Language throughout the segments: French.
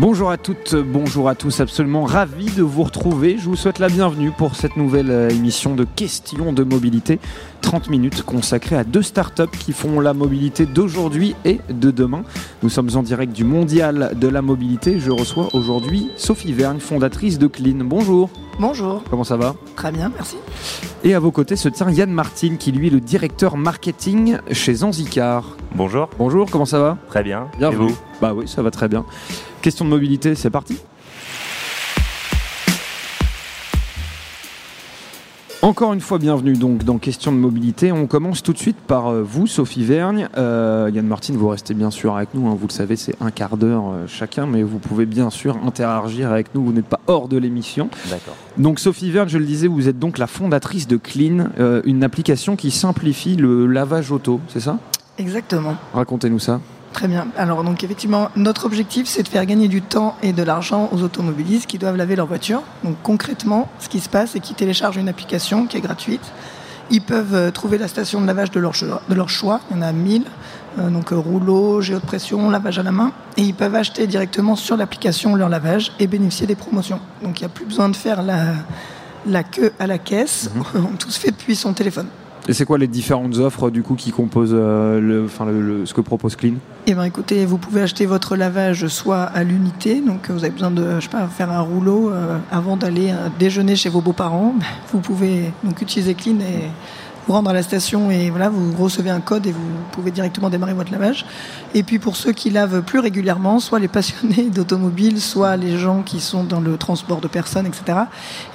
Bonjour à toutes, bonjour à tous, absolument ravi de vous retrouver. Je vous souhaite la bienvenue pour cette nouvelle euh, émission de questions de mobilité. 30 minutes consacrées à deux startups qui font la mobilité d'aujourd'hui et de demain. Nous sommes en direct du Mondial de la Mobilité. Je reçois aujourd'hui Sophie Vergne, fondatrice de Clean. Bonjour. Bonjour. Comment ça va? Très bien, merci. Et à vos côtés se tient Yann Martin, qui lui est le directeur marketing chez Zanzicar. Bonjour. Bonjour, comment ça va? Très bien. Bienvenue. Et vous? Bah oui, ça va très bien. Question de mobilité, c'est parti Encore une fois, bienvenue donc dans Question de mobilité. On commence tout de suite par euh, vous, Sophie Vergne. Euh, Yann Martin, vous restez bien sûr avec nous. hein. vous le savez, c'est un quart d'heure euh, chacun, mais vous pouvez bien sûr interagir avec nous. Vous n'êtes pas hors de l'émission. D'accord. Donc, Sophie Vergne, je le disais, vous êtes donc la fondatrice de Clean, euh, une application qui simplifie le lavage auto, c'est ça? Exactement. Racontez-nous ça. Très bien. Alors donc effectivement, notre objectif, c'est de faire gagner du temps et de l'argent aux automobilistes qui doivent laver leur voiture. Donc concrètement, ce qui se passe, c'est qu'ils téléchargent une application qui est gratuite. Ils peuvent euh, trouver la station de lavage de leur choix. De leur choix. Il y en a 1000. Euh, donc euh, rouleau, géo de pression, lavage à la main. Et ils peuvent acheter directement sur l'application leur lavage et bénéficier des promotions. Donc il n'y a plus besoin de faire la, la queue à la caisse. Tout se fait depuis son téléphone. Et c'est quoi les différentes offres du coup qui composent euh, le, enfin, le- ce que propose Clean? Eh bien, écoutez, vous pouvez acheter votre lavage soit à l'unité, donc vous avez besoin de, je sais pas, faire un rouleau euh, avant d'aller euh, déjeuner chez vos beaux-parents. Vous pouvez donc utiliser Clean et vous rendre à la station et voilà, vous recevez un code et vous pouvez directement démarrer votre lavage. Et puis pour ceux qui lavent plus régulièrement, soit les passionnés d'automobile, soit les gens qui sont dans le transport de personnes, etc.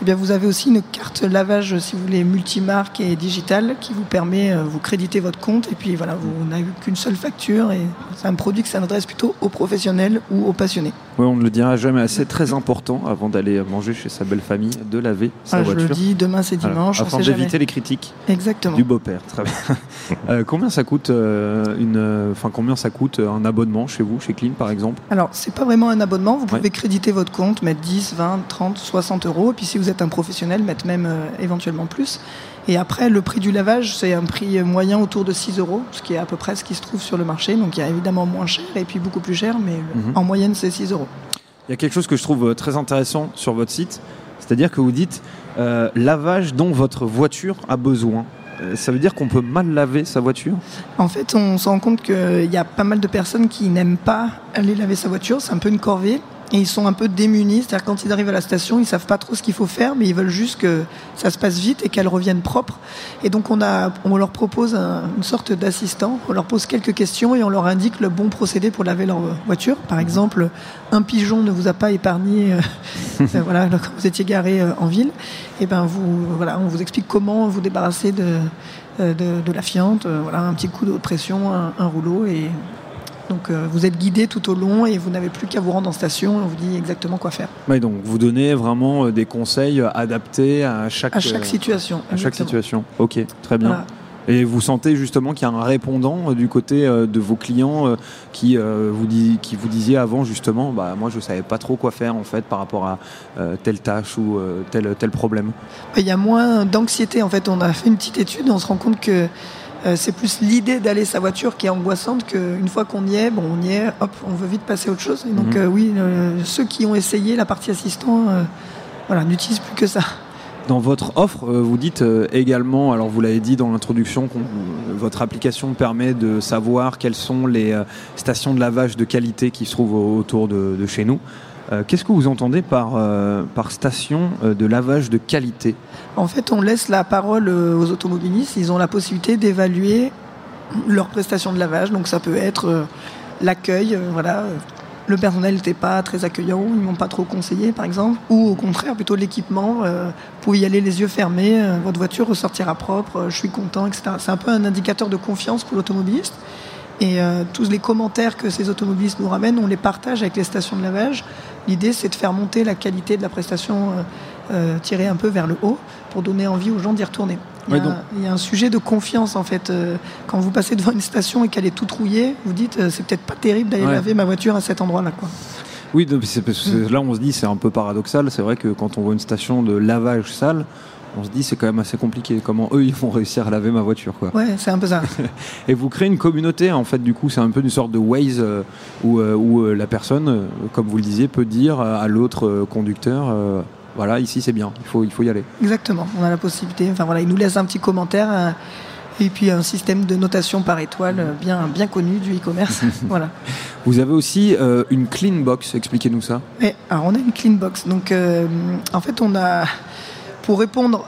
Eh bien, vous avez aussi une carte lavage, si vous voulez, multimarque et digitale, qui vous permet, euh, vous créditer votre compte, et puis voilà, vous n'avez qu'une seule facture, et c'est un produit qui s'adresse plutôt aux professionnels ou aux passionnés. Ouais, on ne le dira jamais assez, très important avant d'aller manger chez sa belle famille, de laver sa Ah, je voiture. le dis, demain c'est dimanche, afin d'éviter les critiques Exactement. Du beau-père. Très bien. Euh, combien ça coûte euh, une, euh, enfin combien ça coûte un abonnement chez vous, chez Clean par exemple? Alors, c'est pas vraiment un abonnement, vous pouvez Ouais. créditer votre compte, mettre 10, 20, 30, 60 euros, et puis si vous êtes un professionnel, mettre même éventuellement plus. Et après, le prix du lavage, c'est un prix moyen autour de 6 euros, ce qui est à peu près ce qui se trouve sur le marché. Donc, il y a évidemment moins cher et puis beaucoup plus cher, mais Mhm. en moyenne, c'est 6 euros. Il y a quelque chose que je trouve très intéressant sur votre site, c'est-à-dire que vous dites euh, lavage dont votre voiture a besoin. Euh, Ça veut dire qu'on peut mal laver sa voiture? En fait, on se rend compte qu'il y a pas mal de personnes qui n'aiment pas aller laver sa voiture. C'est un peu une corvée. Et ils sont un peu démunis. C'est-à-dire, quand ils arrivent à la station, ils savent pas trop ce qu'il faut faire, mais ils veulent juste que ça se passe vite et qu'elle revienne propre. Et donc, on, a, on leur propose un- une sorte d'assistant. On leur pose quelques questions et on leur indique le bon procédé pour laver leur voiture. Par exemple, un pigeon ne vous a pas épargné, euh, euh, voilà, quand vous étiez garé euh, en ville. Et ben, vous, voilà, on vous explique comment vous débarrasser de, de, de la fiente, voilà, un petit coup de pression, un, un rouleau et donc euh, vous êtes guidé tout au long et vous n'avez plus qu'à vous rendre en station et on vous dit exactement quoi faire Oui, donc vous donnez vraiment euh, des conseils euh, adaptés à chaque, à chaque situation. à chaque situation. Ok, très bien. Voilà. Et vous sentez justement qu'il y a un répondant du côté de vos clients qui, vous dit, qui vous disiez avant justement, bah, moi je savais pas trop quoi faire en fait par rapport à telle tâche ou tel, tel problème. Il y a moins d'anxiété en fait. On a fait une petite étude et on se rend compte que euh, c'est plus l'idée d'aller sa voiture qui est angoissante qu'une fois qu'on y est, bon on y est, hop, on veut vite passer à autre chose. Et donc Mhm. euh, oui, ceux qui ont essayé la partie assistant, euh, voilà, n'utilisent plus que ça. Dans votre offre, vous dites également, alors vous l'avez dit dans l'introduction, votre application permet de savoir quelles sont les stations de lavage de qualité qui se trouvent au- autour de, de chez nous. Euh, Qu'est-ce que vous entendez par, euh, par station euh, de lavage de qualité? En fait, on laisse la parole aux automobilistes. Ils ont la possibilité d'évaluer leurs prestations de lavage. Donc, ça peut être l'accueil, voilà. Le personnel n'était pas très accueillant, ils m'ont pas trop conseillé, par exemple. Ou au contraire, plutôt l'équipement. euh, vous pouvez y aller les yeux fermés, votre voiture ressortira propre, je suis content, etc. C'est un peu un indicateur de confiance pour l'automobiliste. Et tous les commentaires que ces automobilistes nous ramènent, on les partage avec les stations de lavage. L'idée, c'est de faire monter la qualité de la prestation euh, euh, tirée un peu vers le haut pour donner envie aux gens d'y retourner. Il y, a, Ouais, donc- il y a un sujet de confiance en fait. euh, quand vous passez devant une station et qu'elle est toute rouillée, vous dites c'est peut-être pas terrible d'aller Ouais. laver ma voiture à cet endroit-là. Quoi. Oui, là on se dit c'est un peu paradoxal. C'est vrai que quand on voit une station de lavage sale, on se dit c'est quand même assez compliqué. Comment eux ils vont réussir à laver ma voiture quoi. Ouais, c'est un peu ça. et vous créez une communauté en fait du coup c'est un peu une sorte de Waze euh, où, euh, où euh, la personne, comme vous le disiez, peut dire à l'autre conducteur. voilà, ici c'est bien, il faut, il faut y aller. Exactement, on a la possibilité. Enfin voilà, il nous laisse un petit commentaire et puis un système de notation par étoile bien, bien connu du e-commerce. voilà. Vous avez aussi une clean box, expliquez-nous ça. Alors on a une clean box. Donc en fait on a pour répondre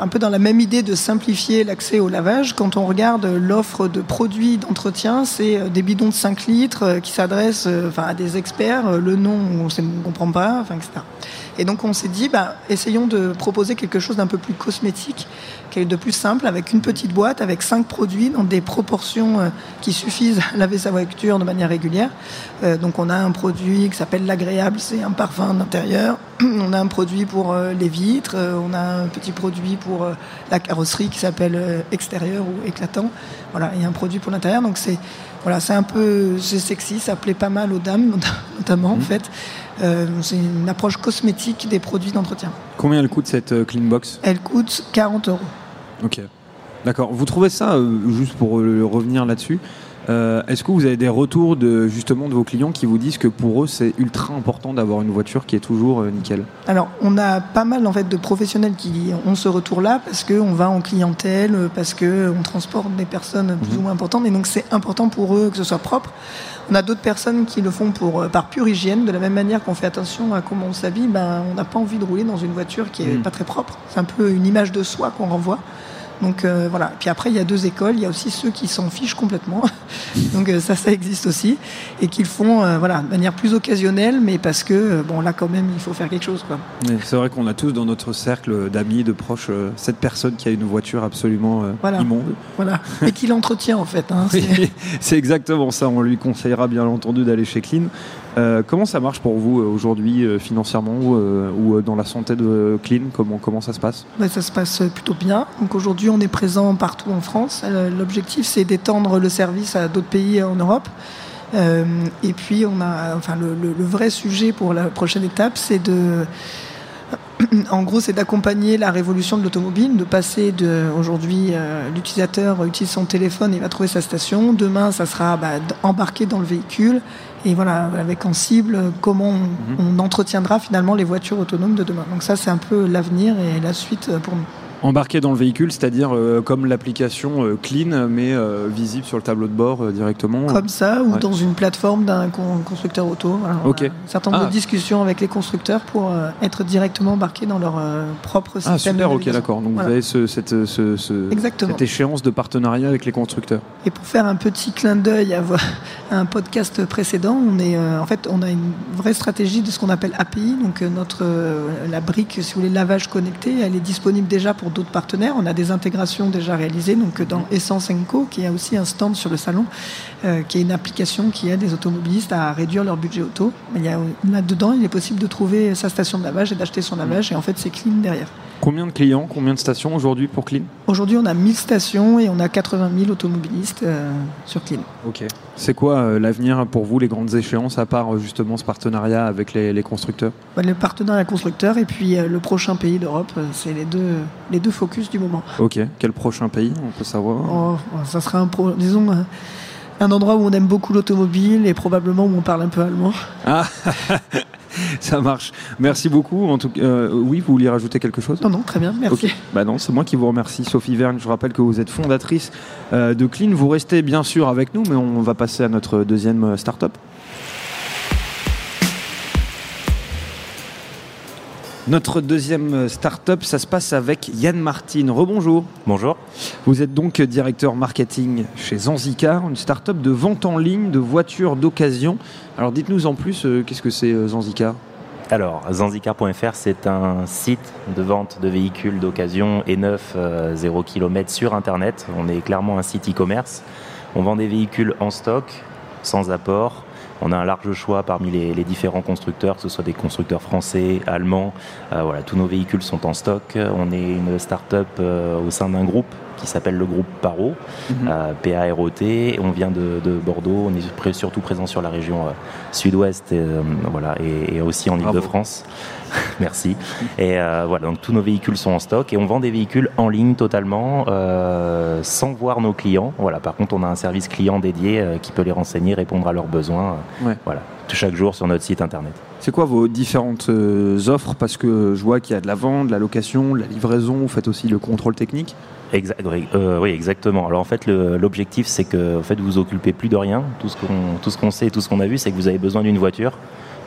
un peu dans la même idée de simplifier l'accès au lavage, quand on regarde l'offre de produits d'entretien, c'est euh, des bidons de 5 litres euh, qui s'adressent euh, à des experts, le nom on ne comprend pas, enfin, etc. Et donc on s'est dit, bah, essayons de proposer quelque chose d'un peu plus cosmétique, de plus simple, avec une petite boîte, avec cinq produits dans des proportions euh, qui suffisent à laver sa voiture de manière régulière. Euh, donc on a un produit qui s'appelle l'agréable, c'est un parfum d'intérieur. On a un produit pour euh, les vitres, on a un petit produit pour la carrosserie qui s'appelle extérieur ou éclatant. Voilà, il y a un produit pour l'intérieur. Donc c'est voilà, c'est un peu c'est sexy, ça plaît pas mal aux dames notamment en mmh. Fait. c'est une approche cosmétique des produits d'entretien. Combien elle coûte cette clean box? Elle coûte 40 euros. Ok. D'accord. Vous trouvez ça, euh, juste pour euh, revenir là-dessus, euh, est-ce que vous avez des retours de justement de vos clients qui vous disent que pour eux c'est ultra important d'avoir une voiture qui est toujours nickel? Alors on a pas mal en fait de professionnels qui ont ce retour-là parce qu'on va en clientèle, parce qu'on transporte des personnes plus mhm. ou moins importantes et donc c'est important pour eux que ce soit propre. On a d'autres personnes qui le font pour, par pure hygiène, de la même manière qu'on fait attention à comment on s'habille, ben, on n'a pas envie de rouler dans une voiture qui est mhm. pas très propre. C'est un peu une image de soi qu'on renvoie. Donc euh, voilà. Puis après, il y a deux écoles. Il y a aussi ceux qui s'en fichent complètement. Donc euh, ça, ça existe aussi. Et qu'ils font euh, voilà, de manière plus occasionnelle, mais parce que, bon, là, quand même, il faut faire quelque chose. C'est vrai qu'on a tous dans notre cercle d'amis, de proches, cette personne qui a une voiture absolument immonde. Voilà. Et qui l'entretient, en fait. Hein, c'est exactement ça. On lui conseillera, bien entendu, d'aller chez Clean. Euh, comment ça marche pour vous euh, aujourd'hui euh, financièrement ou, dans la santé de Clean comment, comment ça se passe? Bah, Ça se passe plutôt bien. Donc aujourd'hui, on est présent partout en France. L'objectif, c'est d'étendre le service à d'autres pays en Europe. et puis, on a, enfin, le, vrai sujet pour la prochaine étape, c'est de en gros, c'est d'accompagner la révolution de l'automobile, de passer de aujourd'hui l'utilisateur utilise son téléphone, il va trouver sa station. Demain, ça sera bah, embarqué dans le véhicule et voilà, avec en cible comment mhm. on, entretiendra finalement les voitures autonomes de demain. Donc ça, c'est un peu l'avenir et la suite pour nous. Embarqué dans le véhicule, c'est-à-dire euh, comme l'application euh, Clean, mais euh, visible sur le tableau de bord directement Comme ça, ou dans une plateforme d'un constructeur auto. ok. Un certain nombre de ah. discussions avec les constructeurs pour être directement embarqués dans leur propre système. Ah, super, ok, d'accord. Donc vous avez ce, cette, ce, cette échéance de partenariat avec les constructeurs. Et pour faire un petit clin d'œil à, un podcast précédent, on, est, en fait, on a une vraie stratégie de ce qu'on appelle API. Donc notre, la brique, si vous voulez, lavage connecté, elle est disponible déjà pour d'autres partenaires. On a des intégrations déjà réalisées, donc dans Essence Co, qui a aussi un stand sur le salon, euh, qui est une application qui aide les automobilistes à réduire leur budget auto. Mais là-dedans, il est possible de trouver sa station de lavage et d'acheter son lavage, et en fait, c'est clean derrière. Combien de clients, combien de stations aujourd'hui pour Clean? Aujourd'hui, on a 1000 stations et on a 80 000 automobilistes euh, sur Clean. Ok. C'est quoi euh, l'avenir pour vous, les grandes échéances, à part euh, justement ce partenariat avec les, constructeurs? Bah, Le partenariat constructeur et puis le prochain pays d'Europe, c'est les deux, les deux focus du moment. Ok. Quel prochain pays, on peut savoir oh, Ça sera, un disons, un endroit où on aime beaucoup l'automobile et probablement où on parle un peu allemand. Ah Ça marche. Merci beaucoup. En tout euh, oui, vous vouliez rajouter quelque chose? Non, non, très bien, merci. Bah non, c'est moi qui vous remercie, Sophie Verne. Je rappelle que vous êtes fondatrice euh, de Clean. Vous restez bien sûr avec nous, mais on va passer à notre deuxième euh, start-up. Notre deuxième start-up, ça se passe avec Yann Martin. Rebonjour. Bonjour. Vous êtes donc directeur marketing chez Zanzicar, une start-up de vente en ligne de voitures d'occasion. Alors dites-nous en plus, euh, qu'est-ce que c'est euh, Zanzicar alors, zanzicar.fr, c'est un site de vente de véhicules d'occasion et neuf 0 km sur Internet. On est clairement un site e-commerce. On vend des véhicules en stock, sans apport, on a un large choix parmi les, différents constructeurs, que ce soit des constructeurs français, allemands. Euh, voilà, tous nos véhicules sont en stock. On est une start-up euh, au sein d'un groupe qui s'appelle le groupe Paro, Mhm. euh, P-A-R-O-T. On vient de, de Bordeaux, on est surtout présent sur la région euh, sud-ouest et, euh, voilà, et, et aussi en. Ile-de-France. Merci. Et voilà, donc tous nos véhicules sont en stock et on vend des véhicules en ligne totalement, sans voir nos clients. Voilà, par contre, on a un service client dédié qui peut les renseigner, répondre à leurs besoins. Ouais. Voilà, chaque jour sur notre site internet. C'est quoi vos différentes euh, offres? Parce que je vois qu'il y a de la vente, de la location, de la livraison, vous faites aussi le contrôle technique. Euh, oui, exactement. Alors en fait, l'objectif, c'est que en fait, vous vous occupez plus de rien. Tout ce qu'on sait, et tout ce qu'on a vu, c'est que vous avez besoin d'une voiture.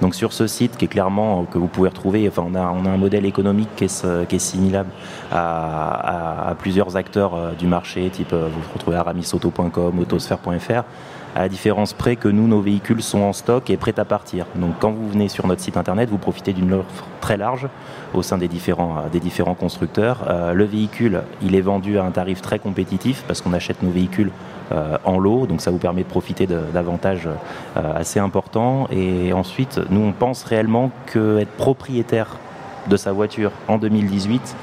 Donc sur ce site, qui est clairement que vous pouvez retrouver, enfin, on a on a un modèle économique qui est, qui est similable à, à- plusieurs acteurs euh, du marché, type euh, vous retrouvez aramisauto.com, autosphère.fr. À la différence près que nous, nos véhicules sont en stock et prêts à partir. Donc quand vous venez sur notre site internet, vous profitez d'une offre très large au sein des différents, euh, des différents constructeurs. Euh, le véhicule, il est vendu à un tarif très compétitif parce qu'on achète nos véhicules euh, en lot, donc ça vous permet de profiter d'avantages assez importants. Et ensuite, nous, on pense réellement qu'être propriétaire de sa voiture en 2018,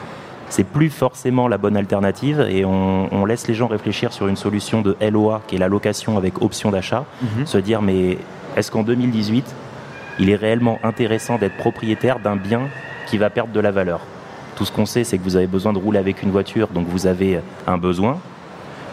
c'est plus forcément la bonne alternative et on, on laisse les gens réfléchir sur une solution de LOA qui est la location avec option d'achat, se dire mais est-ce qu'en 2018 il est réellement intéressant d'être propriétaire d'un bien qui va perdre de la valeur? Tout ce qu'on sait c'est que vous avez besoin de rouler avec une voiture donc vous avez un besoin.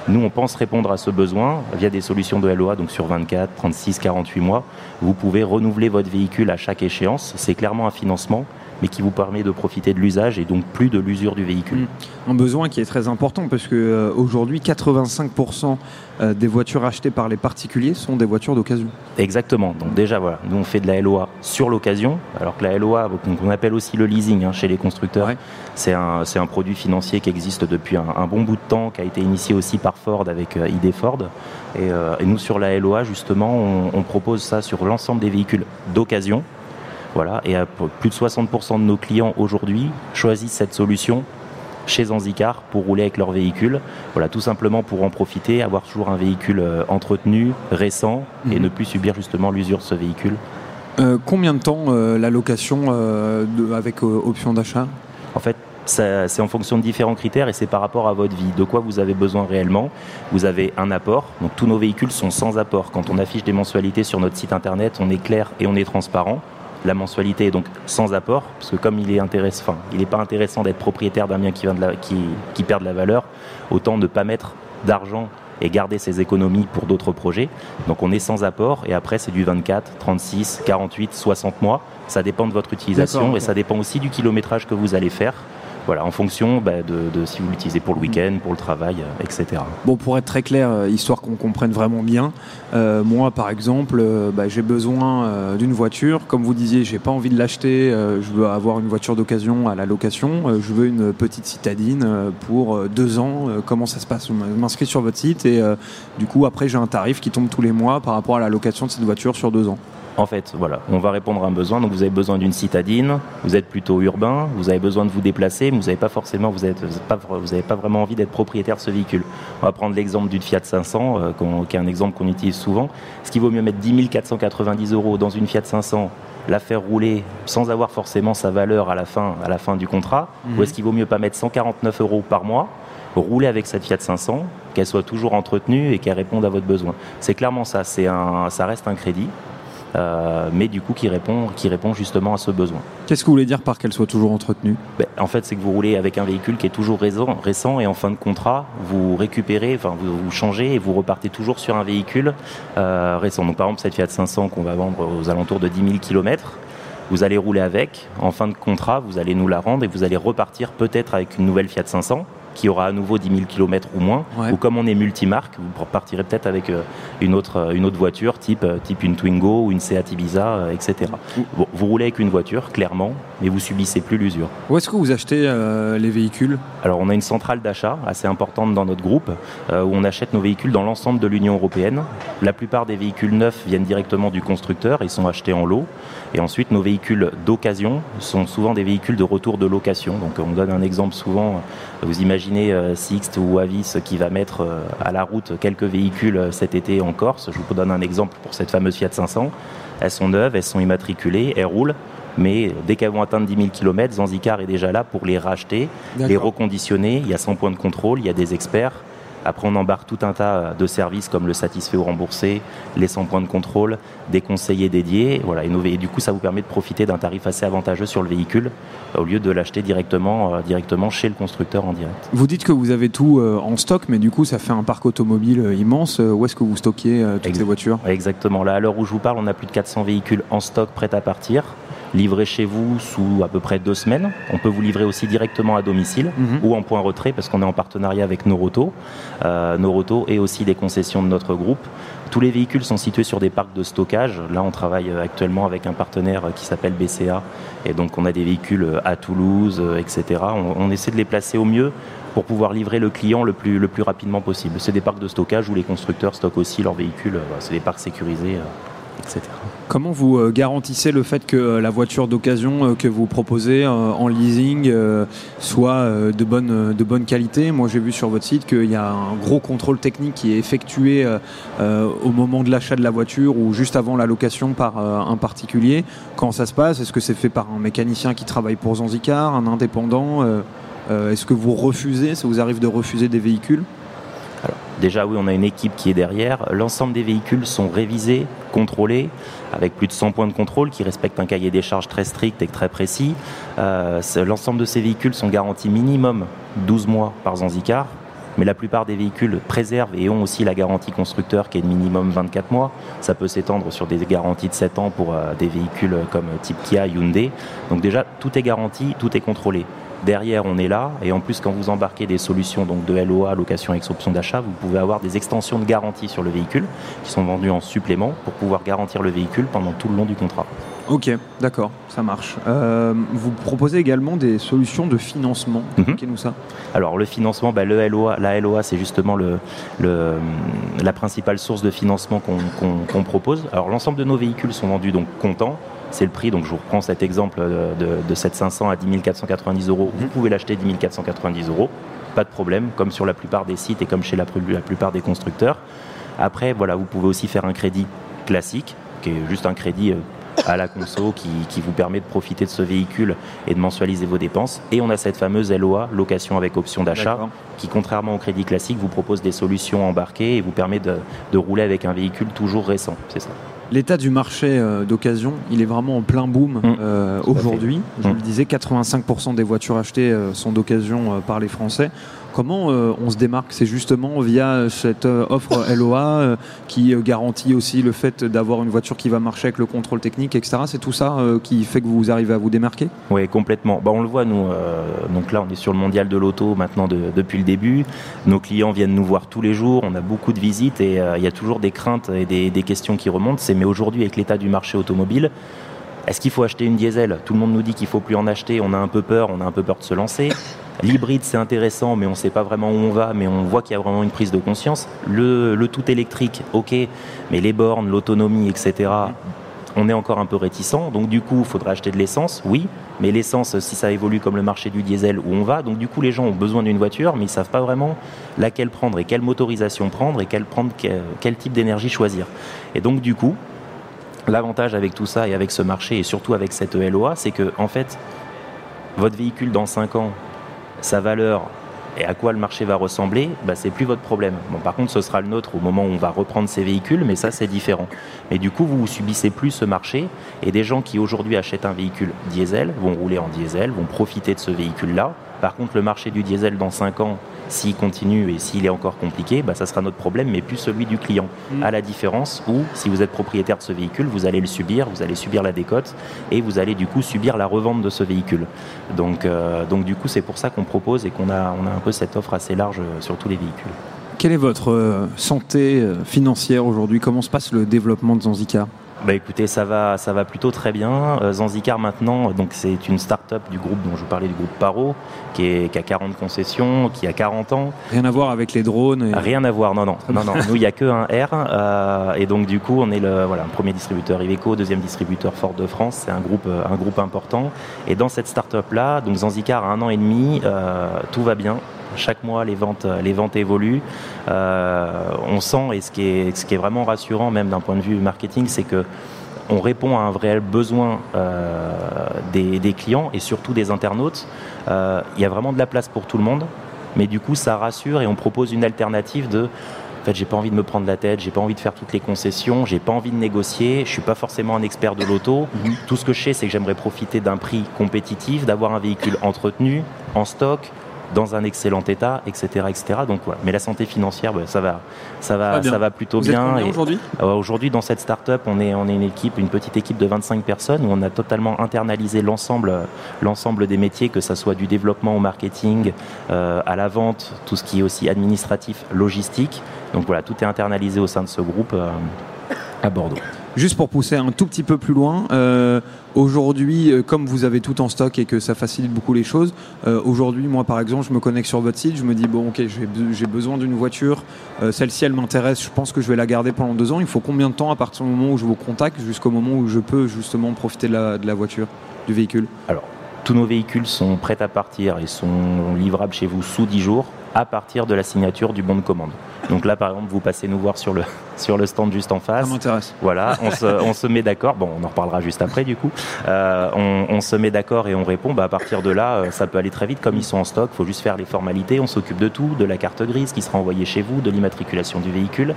Nous, on pense répondre à ce besoin via des solutions de LOA, donc sur 24, 36, 48 mois. Vous pouvez renouveler votre véhicule à chaque échéance. C'est clairement un financement, mais qui vous permet de profiter de l'usage et donc plus de l'usure du véhicule. Un besoin qui est très important parce que euh, aujourd'hui 85% euh, des voitures achetées par les particuliers sont des voitures d'occasion. Exactement. Donc déjà, voilà, nous on fait de la LOA sur l'occasion, alors que la LOA, donc, on appelle aussi le leasing hein, chez les constructeurs, Ouais. c'est un, produit financier qui existe depuis un, un bon bout de temps, qui a été initié aussi par Ford avec euh, ID Ford. Et, et nous sur la LOA, justement, on, on propose ça sur l'ensemble des véhicules d'occasion. Voilà, et plus de 60% de nos clients aujourd'hui choisissent cette solution chez Zanzicar pour rouler avec leur véhicule. Voilà, tout simplement pour en profiter, avoir toujours un véhicule euh, entretenu, récent, et Mhm. ne plus subir justement l'usure de ce véhicule. Euh, combien de temps euh, la location euh, de- avec option d'achat? En fait, c'est en fonction de différents critères et c'est par rapport à votre vie. De quoi vous avez besoin réellement? Vous avez un apport. Donc tous nos véhicules sont sans apport. Quand on affiche des mensualités sur notre site internet, on est clair et on est transparent. La mensualité est donc sans apport, parce que comme il est intéressant, enfin, il n'est pas intéressant d'être propriétaire d'un bien qui, vient de la- qui, qui perd de la valeur, autant ne pas mettre d'argent et garder ses économies pour d'autres projets. Donc on est sans apport et après c'est du 24, 36, 48, 60 mois. Ça dépend de votre utilisation et ça dépend aussi du kilométrage que vous allez faire. Voilà, en fonction bah, de, si vous l'utilisez pour le week-end, pour le travail, euh, etc. Bon, pour être très clair, euh, histoire qu'on comprenne vraiment bien, euh, moi par exemple, bah, j'ai besoin d'une voiture. Comme vous disiez, j'ai pas envie de l'acheter. je veux avoir une voiture d'occasion à la location. je veux une petite citadine pour deux ans. Comment ça se passe? Je m'inscris sur votre site et du coup après j'ai un tarif qui tombe tous les mois par rapport à la location de cette voiture sur deux ans. En fait, voilà, on va répondre à un besoin. Donc, vous avez besoin d'une citadine, vous êtes plutôt urbain, vous avez besoin de vous déplacer, mais vous n'avez pas forcément, vous n'avez pas, vraiment envie d'être propriétaire de ce véhicule. On va prendre l'exemple d'une Fiat 500, euh, qui est un exemple qu'on utilise souvent. Est-ce qu'il vaut mieux mettre 10 490 euros dans une Fiat 500, la faire rouler sans avoir forcément sa valeur à la fin, à la fin du contrat, Mhm. ou est-ce qu'il vaut mieux pas mettre 149 euros par mois rouler avec cette Fiat 500, qu'elle soit toujours entretenue et qu'elle réponde à votre besoin? C'est clairement ça, un, ça reste un crédit, euh, mais du coup qui répond, qui répond justement à ce besoin. Qu'est-ce que vous voulez dire par qu'elle soit toujours entretenue? Ben, en fait, c'est que vous roulez avec un véhicule qui est toujours récent, récent et en fin de contrat, vous récupérez, enfin vous, vous changez et vous repartez toujours sur un véhicule euh, récent. Donc par exemple, cette Fiat 500 qu'on va vendre aux alentours de 10 000 km, vous allez rouler avec, en fin de contrat, vous allez nous la rendre et vous allez repartir peut-être avec une nouvelle Fiat 500 qui aura à nouveau 10 000 km ou moins, Ouais. ou comme on est multimarque, vous repartirez peut-être avec euh, une autre, une autre voiture, type, euh, type une Twingo ou une Seat Ibiza, euh, etc. Bon, vous roulez avec une voiture, clairement, mais vous subissez plus l'usure. Où est-ce que vous achetez euh, les véhicules? Alors on a une centrale d'achat assez importante dans notre groupe euh, où on achète nos véhicules dans l'ensemble de l'Union européenne. La plupart des véhicules neufs viennent directement du constructeur, ils sont achetés en lot. Et ensuite nos véhicules d'occasion sont souvent des véhicules de retour de location. Donc on donne un exemple souvent, vous imaginez euh, Sixt ou Avis qui va mettre à la route quelques véhicules cet été en Corse. Je vous donne un exemple pour cette fameuse Fiat 500. Elles sont neuves, elles sont immatriculées, elles roulent. Mais dès qu'elles vont atteindre 10 000 km, Zanzicar est déjà là pour les racheter, les reconditionner. Il y a 100 points de contrôle, il y a des experts. Après, on embarque tout un tas de services comme le satisfait ou remboursé, les 100 points de contrôle, des conseillers dédiés. Voilà, et du coup, ça vous permet de profiter d'un tarif assez avantageux sur le véhicule au lieu de l'acheter directement, euh, directement chez le constructeur en direct. Vous dites que vous avez tout euh, en stock, mais du coup, ça fait un parc automobile euh, immense. Où est-ce que vous stockez toutes ces voitures? Exactement. Là, à l'heure où je vous parle, on a plus de 400 véhicules en stock prêts à partir livré chez vous sous à peu près deux semaines. On peut vous livrer aussi directement à domicile mhm. ou en point retrait parce qu'on est en partenariat avec Noroto, euh, Noroto et aussi des concessions de notre groupe. Tous les véhicules sont situés sur des parcs de stockage. Là, on travaille actuellement avec un partenaire qui s'appelle BCA. Et donc, on a des véhicules à Toulouse, etc. On, essaie de les placer au mieux pour pouvoir livrer le client le plus, le plus rapidement possible. C'est des parcs de stockage où les constructeurs stockent aussi leurs véhicules. C'est des parcs sécurisés. Comment vous euh, garantissez le fait que euh, la voiture d'occasion euh, que vous proposez en leasing soit de bonne, de bonne qualité? Moi j'ai vu sur votre site qu'il y a un gros contrôle technique qui est effectué au moment de l'achat de la voiture ou juste avant la location par un particulier. Quand ça se passe Est-ce que c'est fait par un mécanicien qui travaille pour Zanzicar, un indépendant Est-ce que vous refusez Ça vous arrive de refuser des véhicules? Déjà, oui, on a une équipe qui est derrière. L'ensemble des véhicules sont révisés, contrôlés, avec plus de 100 points de contrôle qui respectent un cahier des charges très strict et très précis. Euh, l'ensemble de ces véhicules sont garantis minimum 12 mois par Zanzicar. Mais la plupart des véhicules préservent et ont aussi la garantie constructeur qui est de minimum 24 mois. Ça peut s'étendre sur des garanties de 7 ans pour euh, des véhicules comme type Kia, Hyundai. Donc déjà, tout est garanti, tout est contrôlé. Derrière, on est là. Et en plus, quand vous embarquez des solutions donc de LOA, location avec option d'achat, vous pouvez avoir des extensions de garantie sur le véhicule qui sont vendues en supplément pour pouvoir garantir le véhicule pendant tout le long du contrat. Ok, d'accord, ça marche. Euh, vous proposez également des solutions de financement. Mhm. nous ça? Alors le financement, bah, le LOA, la LOA, c'est justement le, la principale source de financement qu'on propose. Alors l'ensemble de nos véhicules sont vendus donc comptant c'est le prix. Donc je vous reprends cet exemple de, de, 7500 à 10 490 euros. Vous pouvez l'acheter 10 490 euros, pas de problème, comme sur la plupart des sites et comme chez la, plupart des constructeurs. Après, voilà, vous pouvez aussi faire un crédit classique, qui est juste un crédit euh, à la conso qui, qui, vous permet de profiter de ce véhicule et de mensualiser vos dépenses. Et on a cette fameuse LOA, location avec option d'achat, qui contrairement au crédit classique vous propose des solutions embarquées et vous permet de, de rouler avec un véhicule toujours récent. C'est ça. L'état du marché euh, d'occasion, il est vraiment en plein boom mmh. euh, aujourd'hui. Je mmh. le disais, 85% des voitures achetées euh, sont d'occasion par les Français. Comment euh, on se démarque? C'est justement via cette euh, offre LOA euh, qui garantit aussi le fait d'avoir une voiture qui va marcher avec le contrôle technique, etc. C'est tout ça qui fait que vous arrivez à vous démarquer? Oui, complètement. Bah, on le voit, nous. donc là, on est sur le mondial de l'auto maintenant depuis le début. Nos clients viennent nous voir tous les jours. On a beaucoup de visites et il y a toujours des craintes et des, des questions qui remontent. C'est mais aujourd'hui, avec l'état du marché automobile, est-ce qu'il faut acheter une diesel? Tout le monde nous dit qu'il faut plus en acheter. On a un peu peur, on a un peu peur de se lancer. L'hybride, c'est intéressant, mais on ne sait pas vraiment où on va, mais on voit qu'il y a vraiment une prise de conscience. Le, tout électrique, ok, mais les bornes, l'autonomie, etc., on est encore un peu réticent. Donc du coup, il faudrait acheter de l'essence, oui, mais l'essence, si ça évolue comme le marché du diesel, où on va, donc du coup, les gens ont besoin d'une voiture, mais ils ne savent pas vraiment laquelle prendre et quelle motorisation prendre et prendre, quel type d'énergie choisir. Et donc du coup, L'avantage avec tout ça et avec ce marché et surtout avec cette LOA, c'est que en fait, votre véhicule dans 5 ans, sa valeur et à quoi le marché va ressembler, bah, c'est plus votre problème. Bon, par contre, ce sera le nôtre au moment où on va reprendre ces véhicules, mais ça, c'est différent. Mais du coup, vous subissez plus ce marché et des gens qui aujourd'hui achètent un véhicule diesel vont rouler en diesel, vont profiter de ce véhicule-là. Par contre, le marché du diesel dans 5 ans, s'il continue et s'il est encore compliqué, bah, ça sera notre problème, mais plus celui du client. Mm. À la différence où, si vous êtes propriétaire de ce véhicule, vous allez le subir, vous allez subir la décote et vous allez du coup subir la revente de ce véhicule. Donc, euh, donc du coup, c'est pour ça qu'on propose et qu'on a, on a un peu cette offre assez large euh, sur tous les véhicules. Quelle est votre euh, santé financière aujourd'hui? Comment se passe le développement de Zanzicar bah écoutez, ça va, ça va plutôt très bien. Euh, Zanzicar maintenant, donc c'est une start-up du groupe dont je vous parlais, du groupe Paro, qui, est, qui a 40 concessions, qui a 40 ans. Rien à voir avec les drones Rien à voir, non, non. non, non. Nous, il n'y a que un R. Euh, et donc, du coup, on est le voilà, premier distributeur Iveco, deuxième distributeur Ford de France. C'est un groupe, euh, un groupe important. Et dans cette start-up-là, donc Zanzicar a un an et demi, tout va bien. Chaque mois, les ventes, les ventes évoluent. Euh, on sent, et ce qui, est, ce qui est vraiment rassurant, même d'un point de vue marketing, c'est que on répond à un vrai besoin des, des, clients et surtout des internautes. Il y a vraiment de la place pour tout le monde, mais du coup, ça rassure et on propose une alternative de en fait, j'ai pas envie de me prendre la tête, j'ai pas envie de faire toutes les concessions, j'ai pas envie de négocier, je suis pas forcément un expert de l'auto. Mhm. Tout ce que je sais, c'est que j'aimerais profiter d'un prix compétitif, d'avoir un véhicule entretenu, en stock, dans un excellent état, etc., etc. Donc, Mais la santé financière, bah, ça va, ça va, ça va plutôt bien. aujourd'hui? Euh, Aujourd'hui, dans cette start-up, on est, on est une équipe, une petite équipe de 25 personnes où on a totalement internalisé l'ensemble, l'ensemble des métiers, que ce soit du développement au marketing, euh, à la vente, tout ce qui est aussi administratif, logistique. Donc voilà, tout est internalisé au sein de ce groupe euh, à Bordeaux. Juste pour pousser un tout petit peu plus loin, euh, aujourd'hui, euh, comme vous avez tout en stock et que ça facilite beaucoup les choses, euh, aujourd'hui, moi par exemple, je me connecte sur votre site, je me dis, bon, ok, j'ai besoin d'une voiture, celle-ci, elle m'intéresse, je pense que je vais la garder pendant deux ans. Il faut combien de temps à partir du moment où je vous contacte jusqu'au moment où je peux justement profiter de la, de la voiture, du véhicule? Alors, tous nos véhicules sont prêts à partir et sont livrables chez vous sous 10 jours à partir de la signature du bon de commande. Donc là, par exemple, vous passez nous voir sur le, sur le stand juste en face. Ça m'intéresse. Voilà, on se, on se met d'accord. Bon, on en reparlera juste après, du coup. Euh, on, on, se met d'accord et on répond. Bah, à partir de là, euh, ça peut aller très vite. Comme ils sont en stock, il faut juste faire les formalités. On s'occupe de tout, de la carte grise qui sera envoyée chez vous, de l'immatriculation du véhicule.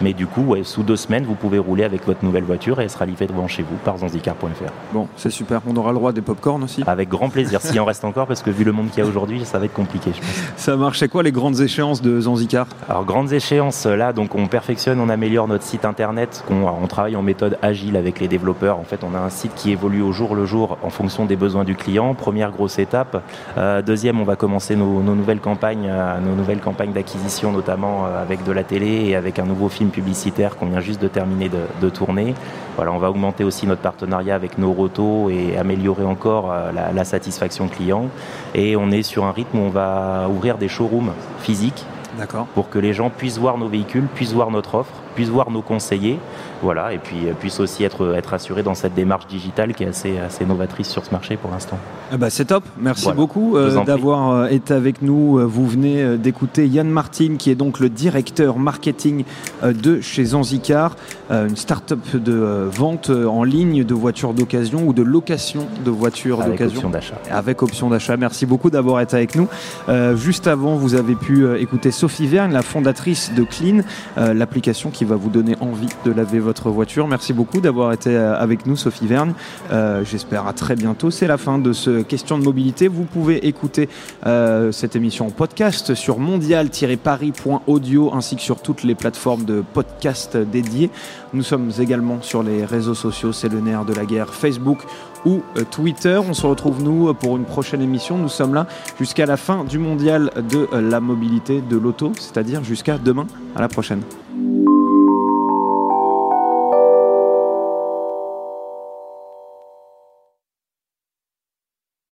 Mais du coup, ouais, sous deux semaines, vous pouvez rouler avec votre nouvelle voiture et elle sera livrée devant chez vous par zanzicar.fr. Bon, c'est super. On aura le droit des pop-corn aussi Avec grand plaisir. S'il en reste encore, parce que vu le monde qu'il y a aujourd'hui, ça va être compliqué, je pense. Ça marche. C'est quoi les grandes échéances de Zanzicar Alors, grandes échéances, là, donc on perfectionne, on améliore notre site internet, on, travaille en méthode agile avec les développeurs. En fait, on a un site qui évolue au jour le jour en fonction des besoins du client. Première grosse étape. Euh, deuxième, on va commencer nos, nouvelles campagnes, euh, nos nouvelles campagnes d'acquisition, notamment euh, avec de la télé et avec un nouveau film publicitaire qu'on vient juste de terminer de, tourner. Voilà, on va augmenter aussi notre partenariat avec nos rotos et améliorer encore la, la satisfaction client. Et on est sur un rythme où on va ouvrir des showrooms physiques pour que les gens puissent voir nos véhicules, puissent voir notre offre, puissent voir nos conseillers voilà, et puis euh, puisse aussi être, être assuré dans cette démarche digitale qui est assez, assez novatrice sur ce marché pour l'instant. Ah bah c'est top, merci beaucoup euh, d'avoir euh, été avec nous. Vous venez d'écouter Yann Martin, qui est donc le directeur marketing de chez Zanzicar, une start-up de vente en ligne de voitures d'occasion ou de location de voitures d'occasion. Avec option d'achat. Avec option d'achat. Merci beaucoup d'avoir été avec nous. juste avant, vous avez pu écouter Sophie Verne, la fondatrice de Clean, l'application qui va vous donner envie de laver votre voiture. Merci beaucoup d'avoir été euh, avec nous, Sophie Vergne. Euh, j'espère à très bientôt. C'est la fin de ce question de mobilité. Vous pouvez écouter euh, cette émission en podcast sur mondial-paris.audio ainsi que sur toutes les plateformes de podcast dédiées. Nous sommes également sur les réseaux sociaux, c'est le nerf de la guerre, Facebook ou Twitter. On se retrouve nous pour une prochaine émission. Nous sommes là jusqu'à la fin du mondial de la mobilité de l'auto, c'est-à-dire jusqu'à demain. À la prochaine.